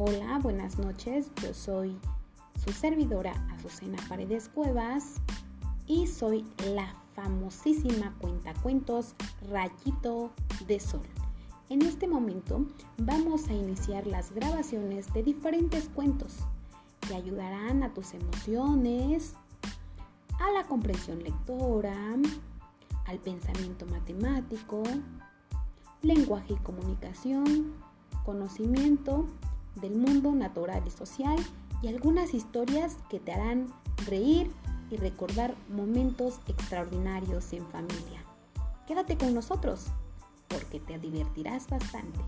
Hola, buenas noches. Yo soy su servidora Azucena Paredes Cuevas y soy la famosísima cuentacuentos Rayito de Sol. En este momento vamos a iniciar las grabaciones de diferentes cuentos que ayudarán a tus emociones, a la comprensión lectora, al pensamiento matemático, lenguaje y comunicación, conocimiento del mundo natural y social y algunas historias que te harán reír y recordar momentos extraordinarios en familia. Quédate con nosotros porque te divertirás bastante.